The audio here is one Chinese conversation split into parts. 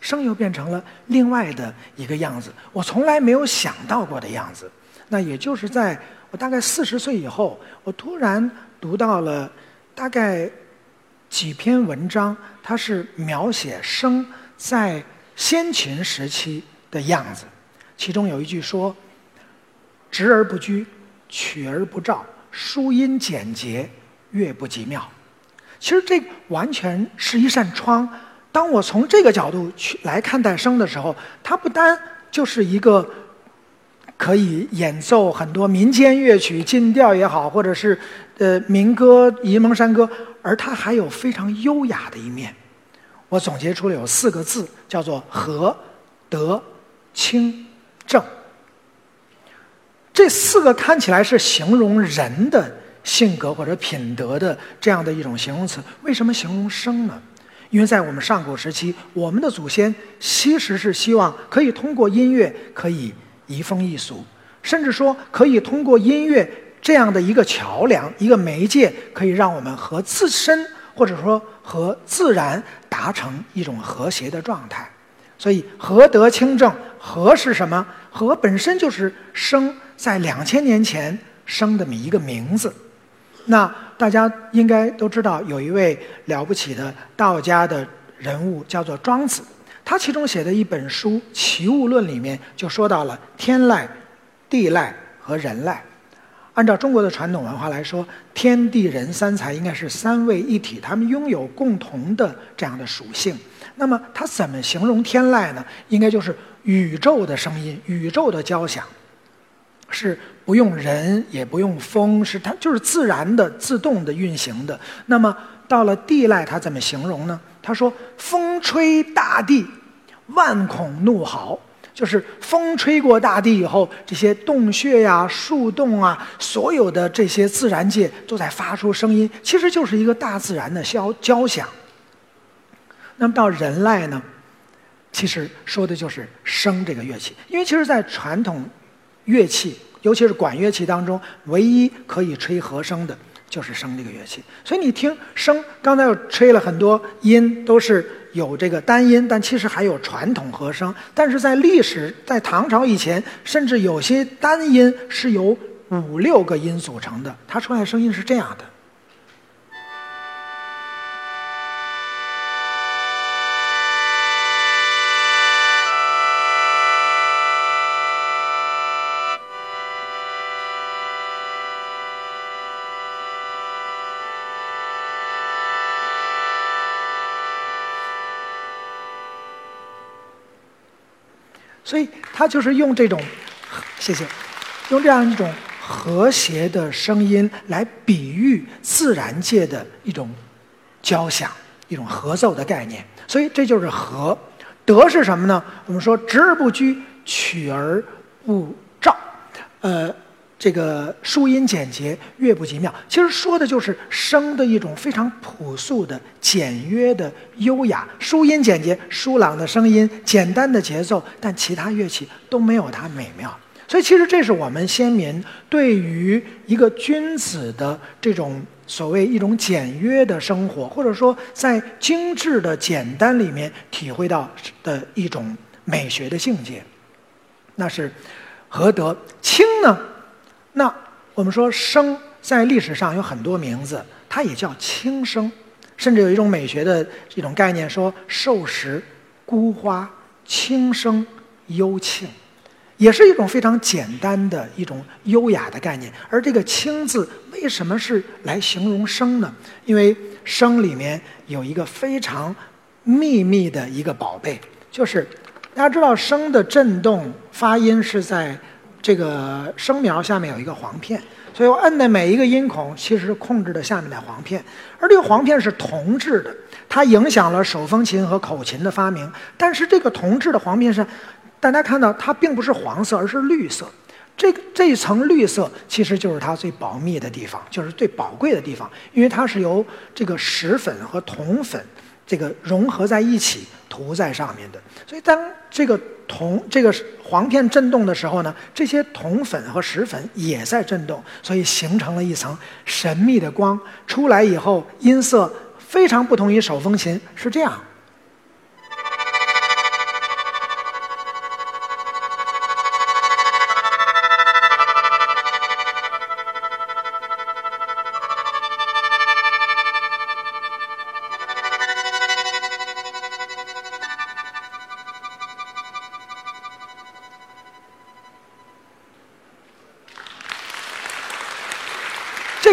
生又变成了另外的一个样子，我从来没有想到过的样子。那也就是在我大概四十岁以后，我突然读到了大概几篇文章，它是描写生在先秦时期的样子。其中有一句说：“直而不拘，曲而不照，书音简洁，乐不极妙。”其实这完全是一扇窗。当我从这个角度去来看待生的时候，它不单就是一个可以演奏很多民间乐曲、进调也好，或者是呃民歌、沂蒙山歌，而它还有非常优雅的一面。我总结出了有四个字，叫做和、德、清、正。这四个看起来是形容人的性格或者品德的这样的一种形容词，为什么形容生呢？因为在我们上古时期，我们的祖先其实是希望可以通过音乐可以移风易俗，甚至说可以通过音乐这样的一个桥梁、一个媒介，可以让我们和自身或者说和自然达成一种和谐的状态。所以和德清正，和是什么？和本身就是生在两千年前生的一个名字。那大家应该都知道，有一位了不起的道家的人物，叫做庄子。他其中写的一本书《齐物论》里面就说到了天籁、地籁和人籁。按照中国的传统文化来说，天地人三才应该是三位一体，他们拥有共同的这样的属性。那么他怎么形容天籁呢？应该就是宇宙的声音，宇宙的交响。是不用人也不用风，是它就是自然的、自动的运行的。那么到了地籁，他怎么形容呢？他说：“风吹大地，万孔怒嚎。”就是风吹过大地以后，这些洞穴呀、树洞啊，所有的这些自然界都在发出声音，其实就是一个大自然的交交响。那么到人籁呢？其实说的就是声这个乐器，因为其实，在传统。乐器，尤其是管乐器当中，唯一可以吹和声的，就是笙这个乐器。所以你听笙，刚才又吹了很多音，都是有这个单音，但其实还有传统和声。但是在历史，在唐朝以前，甚至有些单音是由五六个音组成的，它出来声音是这样的。所以，他就是用这种，谢谢，用这样一种和谐的声音来比喻自然界的一种交响、一种合奏的概念。所以，这就是和。德是什么呢？我们说直而不拘，曲而不照，呃。这个书音简洁，乐不极妙。其实说的就是声的一种非常朴素的、简约的、优雅。书音简洁，舒朗的声音，简单的节奏，但其他乐器都没有它美妙。所以，其实这是我们先民对于一个君子的这种所谓一种简约的生活，或者说在精致的简单里面体会到的一种美学的境界。那是何德清呢？那我们说声在历史上有很多名字，它也叫轻声，甚至有一种美学的一种概念，说瘦时孤花轻声幽庆，也是一种非常简单的一种优雅的概念。而这个“轻”字为什么是来形容声呢？因为声里面有一个非常秘密的一个宝贝，就是大家知道声的振动发音是在。这个声苗下面有一个簧片，所以我摁的每一个音孔其实控制的下面的簧片，而这个簧片是铜制的，它影响了手风琴和口琴的发明。但是这个铜制的簧片上，大家看到它并不是黄色，而是绿色。这个这一层绿色其实就是它最保密的地方，就是最宝贵的地方，因为它是由这个石粉和铜粉这个融合在一起涂在上面的。所以当这个铜这个黄片震动的时候呢，这些铜粉和石粉也在震动，所以形成了一层神秘的光。出来以后，音色非常不同于手风琴，是这样。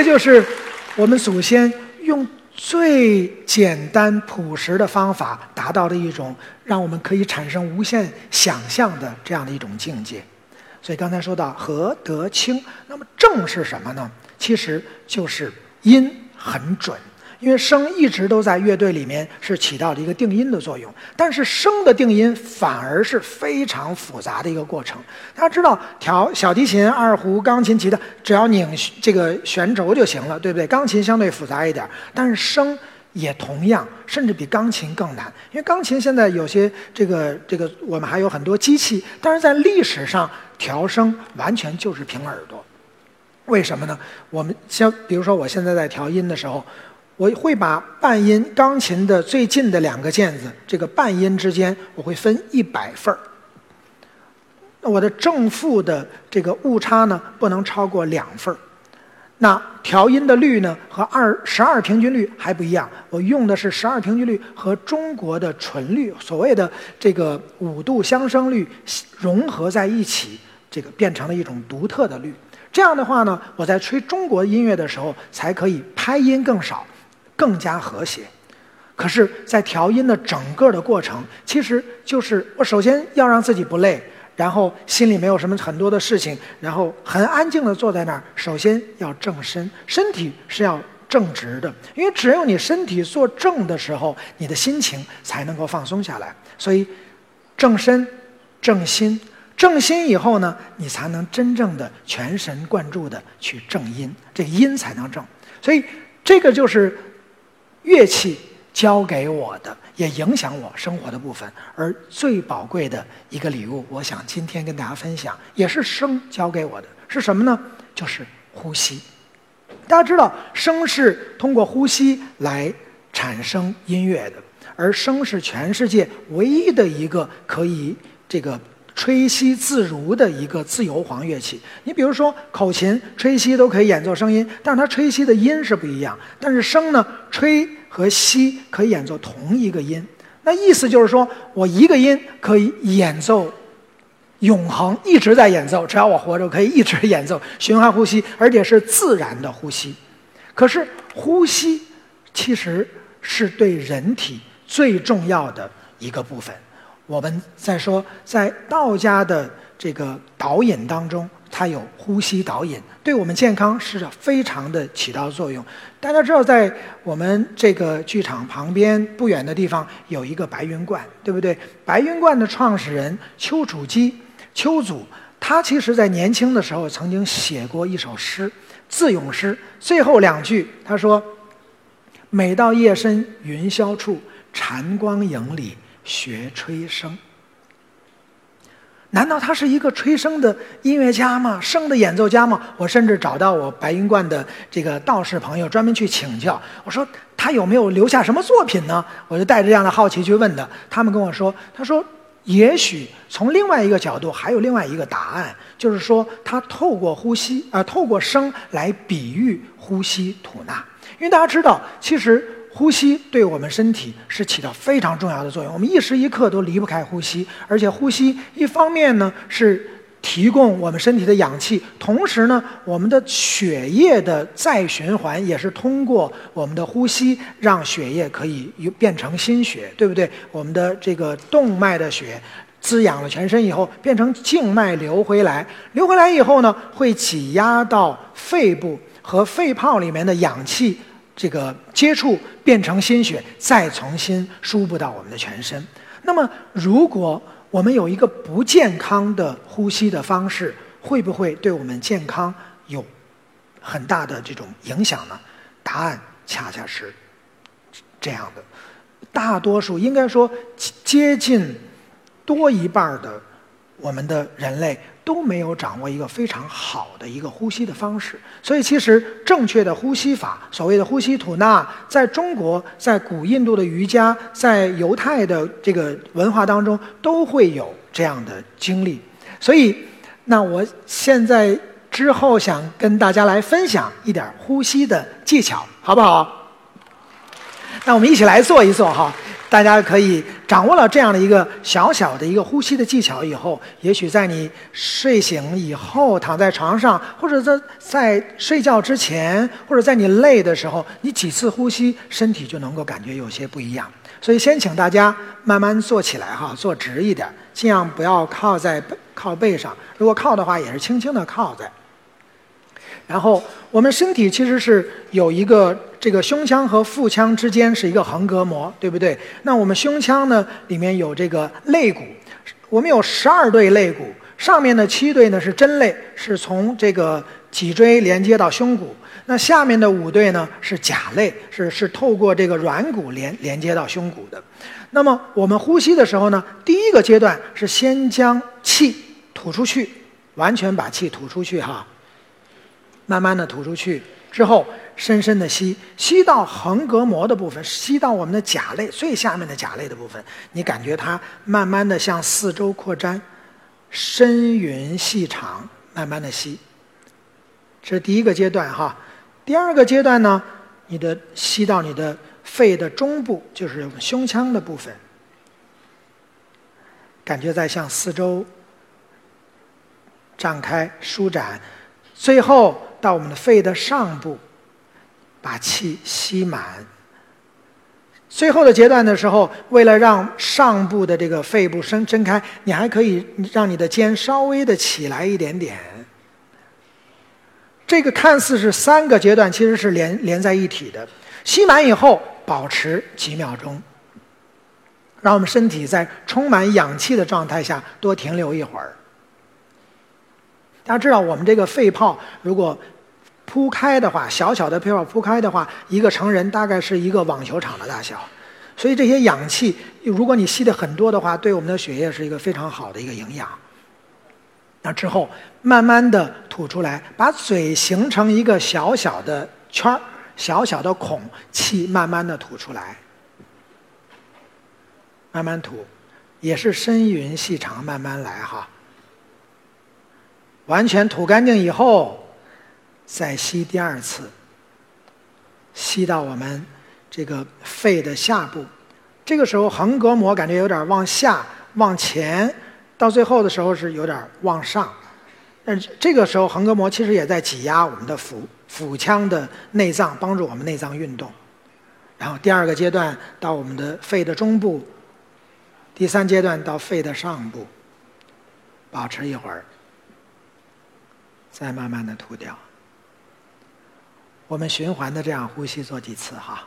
这就是我们祖先用最简单朴实的方法达到的一种让我们可以产生无限想象的这样的一种境界。所以刚才说到和得清，那么正是什么呢？其实就是音很准。因为声一直都在乐队里面是起到了一个定音的作用，但是声的定音反而是非常复杂的一个过程。大家知道，调小提琴、二胡、钢琴、吉他，只要拧这个弦轴就行了，对不对？钢琴相对复杂一点，但是声也同样，甚至比钢琴更难。因为钢琴现在有些这个这个，我们还有很多机器，但是在历史上调声完全就是凭耳朵。为什么呢？我们像比如说，我现在在调音的时候。我会把半音钢琴的最近的两个键子，这个半音之间，我会分一百份儿。那我的正负的这个误差呢，不能超过两份儿。那调音的律呢，和二十二平均律还不一样。我用的是十二平均律和中国的纯律，所谓的这个五度相生律融合在一起，这个变成了一种独特的律。这样的话呢，我在吹中国音乐的时候，才可以拍音更少。更加和谐，可是，在调音的整个的过程，其实就是我首先要让自己不累，然后心里没有什么很多的事情，然后很安静的坐在那儿。首先要正身，身体是要正直的，因为只有你身体坐正的时候，你的心情才能够放松下来。所以，正身、正心、正心以后呢，你才能真正的全神贯注的去正音，这音才能正。所以，这个就是。乐器教给我的，也影响我生活的部分，而最宝贵的一个礼物，我想今天跟大家分享，也是声教给我的，是什么呢？就是呼吸。大家知道，声是通过呼吸来产生音乐的，而声是全世界唯一的一个可以这个。吹息自如的一个自由簧乐器，你比如说口琴吹息都可以演奏声音，但是它吹息的音是不一样。但是声呢，吹和吸可以演奏同一个音，那意思就是说我一个音可以演奏永恒，一直在演奏，只要我活着可以一直演奏，循环呼吸，而且是自然的呼吸。可是呼吸其实是对人体最重要的一个部分。我们在说，在道家的这个导引当中，它有呼吸导引，对我们健康是非常的起到作用。大家知道，在我们这个剧场旁边不远的地方有一个白云观，对不对？白云观的创始人丘处机，丘祖，他其实在年轻的时候曾经写过一首诗，自咏诗，最后两句他说：“每到夜深云霄处，禅光影里。”学吹笙，难道他是一个吹笙的音乐家吗？笙的演奏家吗？我甚至找到我白云观的这个道士朋友，专门去请教。我说他有没有留下什么作品呢？我就带着这样的好奇去问他。他们跟我说，他说也许从另外一个角度还有另外一个答案，就是说他透过呼吸啊，透过声来比喻呼吸吐纳。因为大家知道，其实。呼吸对我们身体是起到非常重要的作用，我们一时一刻都离不开呼吸。而且呼吸一方面呢是提供我们身体的氧气，同时呢我们的血液的再循环也是通过我们的呼吸让血液可以变成心血，对不对？我们的这个动脉的血滋养了全身以后，变成静脉流回来，流回来以后呢会挤压到肺部和肺泡里面的氧气。这个接触变成心血，再重新输布到我们的全身。那么，如果我们有一个不健康的呼吸的方式，会不会对我们健康有很大的这种影响呢？答案恰恰是这样的。大多数应该说接近多一半的我们的人类都没有掌握一个非常好的一个呼吸的方式。所以，其实正确的呼吸法，所谓的呼吸吐纳，在中国、在古印度的瑜伽、在犹太的这个文化当中，都会有这样的经历。所以，那我现在之后想跟大家来分享一点呼吸的技巧，好不好？那我们一起来做一做哈。大家可以掌握了这样的一个小小的一个呼吸的技巧以后，也许在你睡醒以后，躺在床上，或者在在睡觉之前，或者在你累的时候，你几次呼吸，身体就能够感觉有些不一样。所以，先请大家慢慢坐起来哈，坐直一点，尽量不要靠在靠背上，如果靠的话，也是轻轻的靠在。然后，我们身体其实是有一个这个胸腔和腹腔之间是一个横膈膜，对不对？那我们胸腔呢，里面有这个肋骨，我们有十二对肋骨，上面的七对呢是真肋，是从这个脊椎连接到胸骨；那下面的五对呢是假肋，是是透过这个软骨连连接到胸骨的。那么我们呼吸的时候呢，第一个阶段是先将气吐出去，完全把气吐出去哈。慢慢的吐出去之后，深深的吸，吸到横膈膜的部分，吸到我们的甲肋最下面的甲肋的部分，你感觉它慢慢的向四周扩张，深匀细长，慢慢的吸。这是第一个阶段哈。第二个阶段呢，你的吸到你的肺的中部，就是胸腔的部分，感觉在向四周展开舒展，最后。到我们的肺的上部，把气吸满。最后的阶段的时候，为了让上部的这个肺部伸睁开，你还可以让你的肩稍微的起来一点点。这个看似是三个阶段，其实是连连在一起的。吸满以后，保持几秒钟，让我们身体在充满氧气的状态下多停留一会儿。大家知道，我们这个肺泡如果铺开的话，小小的肺泡铺开的话，一个成人大概是一个网球场的大小。所以这些氧气，如果你吸的很多的话，对我们的血液是一个非常好的一个营养。那之后慢慢的吐出来，把嘴形成一个小小的圈儿，小小的孔，气慢慢的吐出来，慢慢吐，也是深匀细长，慢慢来哈。完全吐干净以后，再吸第二次，吸到我们这个肺的下部。这个时候横膈膜感觉有点往下、往前，到最后的时候是有点往上。但是这个时候横膈膜其实也在挤压我们的腹腹腔的内脏，帮助我们内脏运动。然后第二个阶段到我们的肺的中部，第三阶段到肺的上部，保持一会儿。再慢慢的吐掉。我们循环的这样呼吸做几次哈。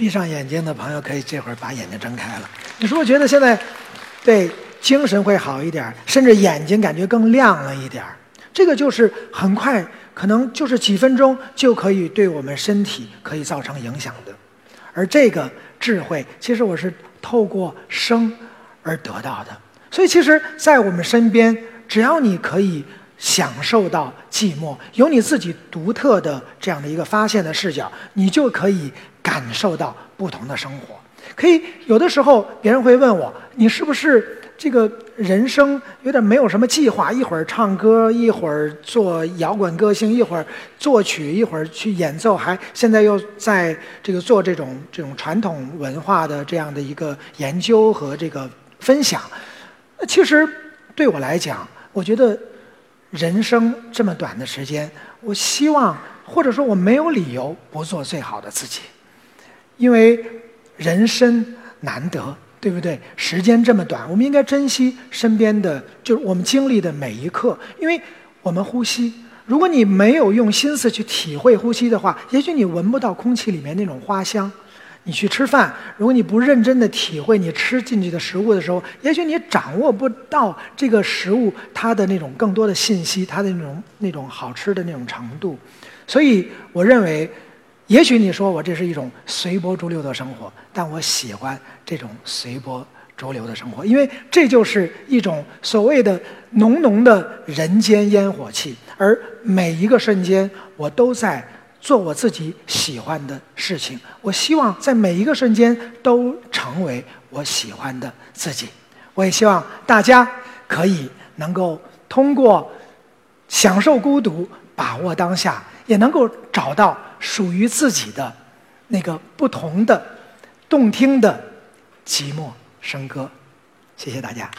闭上眼睛的朋友，可以这会儿把眼睛睁开了。你是不是觉得现在，对精神会好一点，甚至眼睛感觉更亮了一点这个就是很快，可能就是几分钟就可以对我们身体可以造成影响的。而这个智慧，其实我是透过生而得到的。所以，其实，在我们身边，只要你可以享受到寂寞，有你自己独特的这样的一个发现的视角，你就可以感受到不同的生活。可以有的时候，别人会问我：“你是不是？”这个人生有点没有什么计划，一会儿唱歌，一会儿做摇滚歌星，一会儿作曲，一会儿去演奏，还现在又在这个做这种这种传统文化的这样的一个研究和这个分享。那其实对我来讲，我觉得人生这么短的时间，我希望或者说我没有理由不做最好的自己，因为人生难得。对不对？时间这么短，我们应该珍惜身边的，就是我们经历的每一刻。因为我们呼吸，如果你没有用心思去体会呼吸的话，也许你闻不到空气里面那种花香。你去吃饭，如果你不认真的体会你吃进去的食物的时候，也许你掌握不到这个食物它的那种更多的信息，它的那种那种好吃的那种程度。所以，我认为。也许你说我这是一种随波逐流的生活，但我喜欢这种随波逐流的生活，因为这就是一种所谓的浓浓的人间烟火气。而每一个瞬间，我都在做我自己喜欢的事情。我希望在每一个瞬间都成为我喜欢的自己。我也希望大家可以能够通过享受孤独，把握当下，也能够找到。属于自己的那个不同的、动听的寂寞笙歌，谢谢大家。